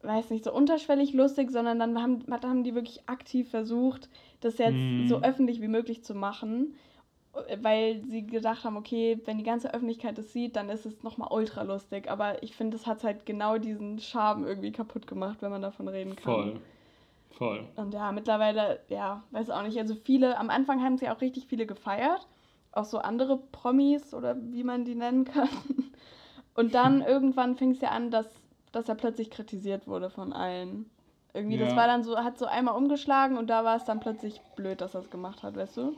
weiß nicht, so unterschwellig lustig, sondern dann haben, haben die wirklich aktiv versucht, das jetzt mm. so öffentlich wie möglich zu machen weil sie gedacht haben, okay, wenn die ganze Öffentlichkeit das sieht, dann ist es nochmal ultra lustig. Aber ich finde, das hat halt genau diesen Charme irgendwie kaputt gemacht, wenn man davon reden kann. Voll. Voll. Und ja, mittlerweile, ja, weiß auch nicht. Also viele, am Anfang haben sie auch richtig viele gefeiert. Auch so andere Promis oder wie man die nennen kann. Und dann irgendwann fing es ja an, dass, dass er plötzlich kritisiert wurde von allen. Irgendwie, ja. das war dann so, hat so einmal umgeschlagen und da war es dann plötzlich blöd, dass er es gemacht hat, weißt du?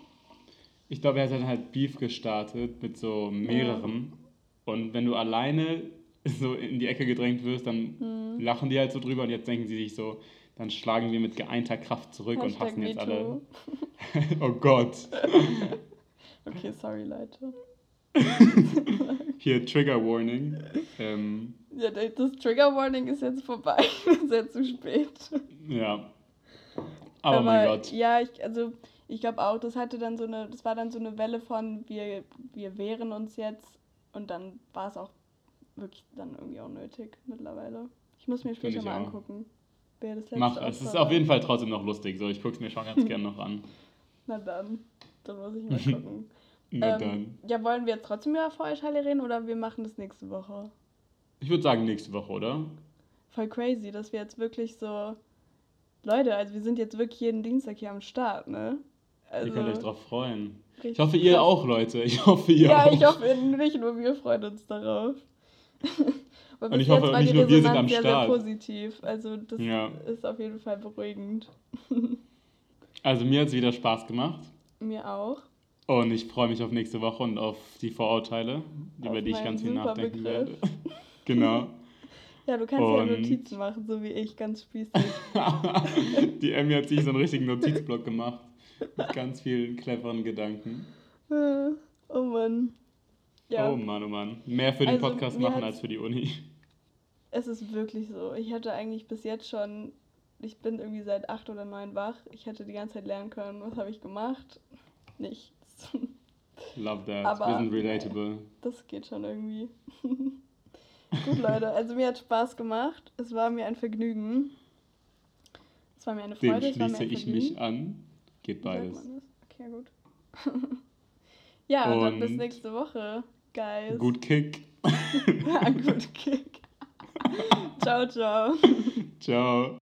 Ich glaube, er hat dann halt Beef gestartet mit so mehreren. Ja. Und wenn du alleine so in die Ecke gedrängt wirst, dann mhm. lachen die halt so drüber und jetzt denken sie sich so, dann schlagen wir mit geeinter Kraft zurück Hashtag und hassen jetzt alle. oh Gott. okay, sorry, Leute. Hier Trigger Warning. Ähm, ja, das Trigger Warning ist jetzt vorbei. Sehr zu spät. Ja. Aber, Aber mein Gott. Ja, ich, also ich glaube auch, das hatte dann so eine, das war dann so eine Welle von wir, wir wehren uns jetzt und dann war es auch wirklich dann irgendwie auch nötig mittlerweile. Ich muss mir später mal auch. angucken. Wer das letzte Mach, es ist auf jeden Fall trotzdem noch lustig. So, ich gucke es mir schon ganz gern noch an. Na dann, dann muss ich mal gucken. Na ähm, dann. Ja, wollen wir jetzt trotzdem über Feuerschale reden oder wir machen das nächste Woche? Ich würde sagen nächste Woche, oder? Voll crazy, dass wir jetzt wirklich so. Leute, also wir sind jetzt wirklich jeden Dienstag hier am Start, ne? Also, ihr könnt euch drauf freuen. Ich hoffe, ihr auch, Leute. Ich hoffe, ihr ja, auch. Ja, ich hoffe, nicht nur wir freuen uns darauf. Und ich hoffe, nicht nur wir sind am sehr, Start. Sehr positiv. Also das ja. ist auf jeden Fall beruhigend. also mir hat es wieder Spaß gemacht. Mir auch. Und ich freue mich auf nächste Woche und auf die Vorurteile, auf über die ich ganz viel nachdenken Begriff. werde. genau. Ja, du kannst und ja Notizen machen, so wie ich, ganz spießig. die Emmy hat sich so einen richtigen Notizblock gemacht. Mit ganz vielen cleveren Gedanken. Oh Mann. Ja. Oh Mann, oh Mann. Mehr für den also, Podcast machen als für die Uni. Es ist wirklich so. Ich hätte eigentlich bis jetzt schon, ich bin irgendwie seit acht oder neun wach. Ich hätte die ganze Zeit lernen können. Was habe ich gemacht? Nichts. Love that. Aber, Wir sind relatable. Das geht schon irgendwie. Gut, Leute. Also mir hat Spaß gemacht. Es war mir ein Vergnügen. Es war mir eine Freude. Dem schließe ich mich an. Geht beides. Okay, gut. ja, und dann bis nächste Woche, guys. Gut Kick. ja, gut Kick. ciao, ciao. Ciao.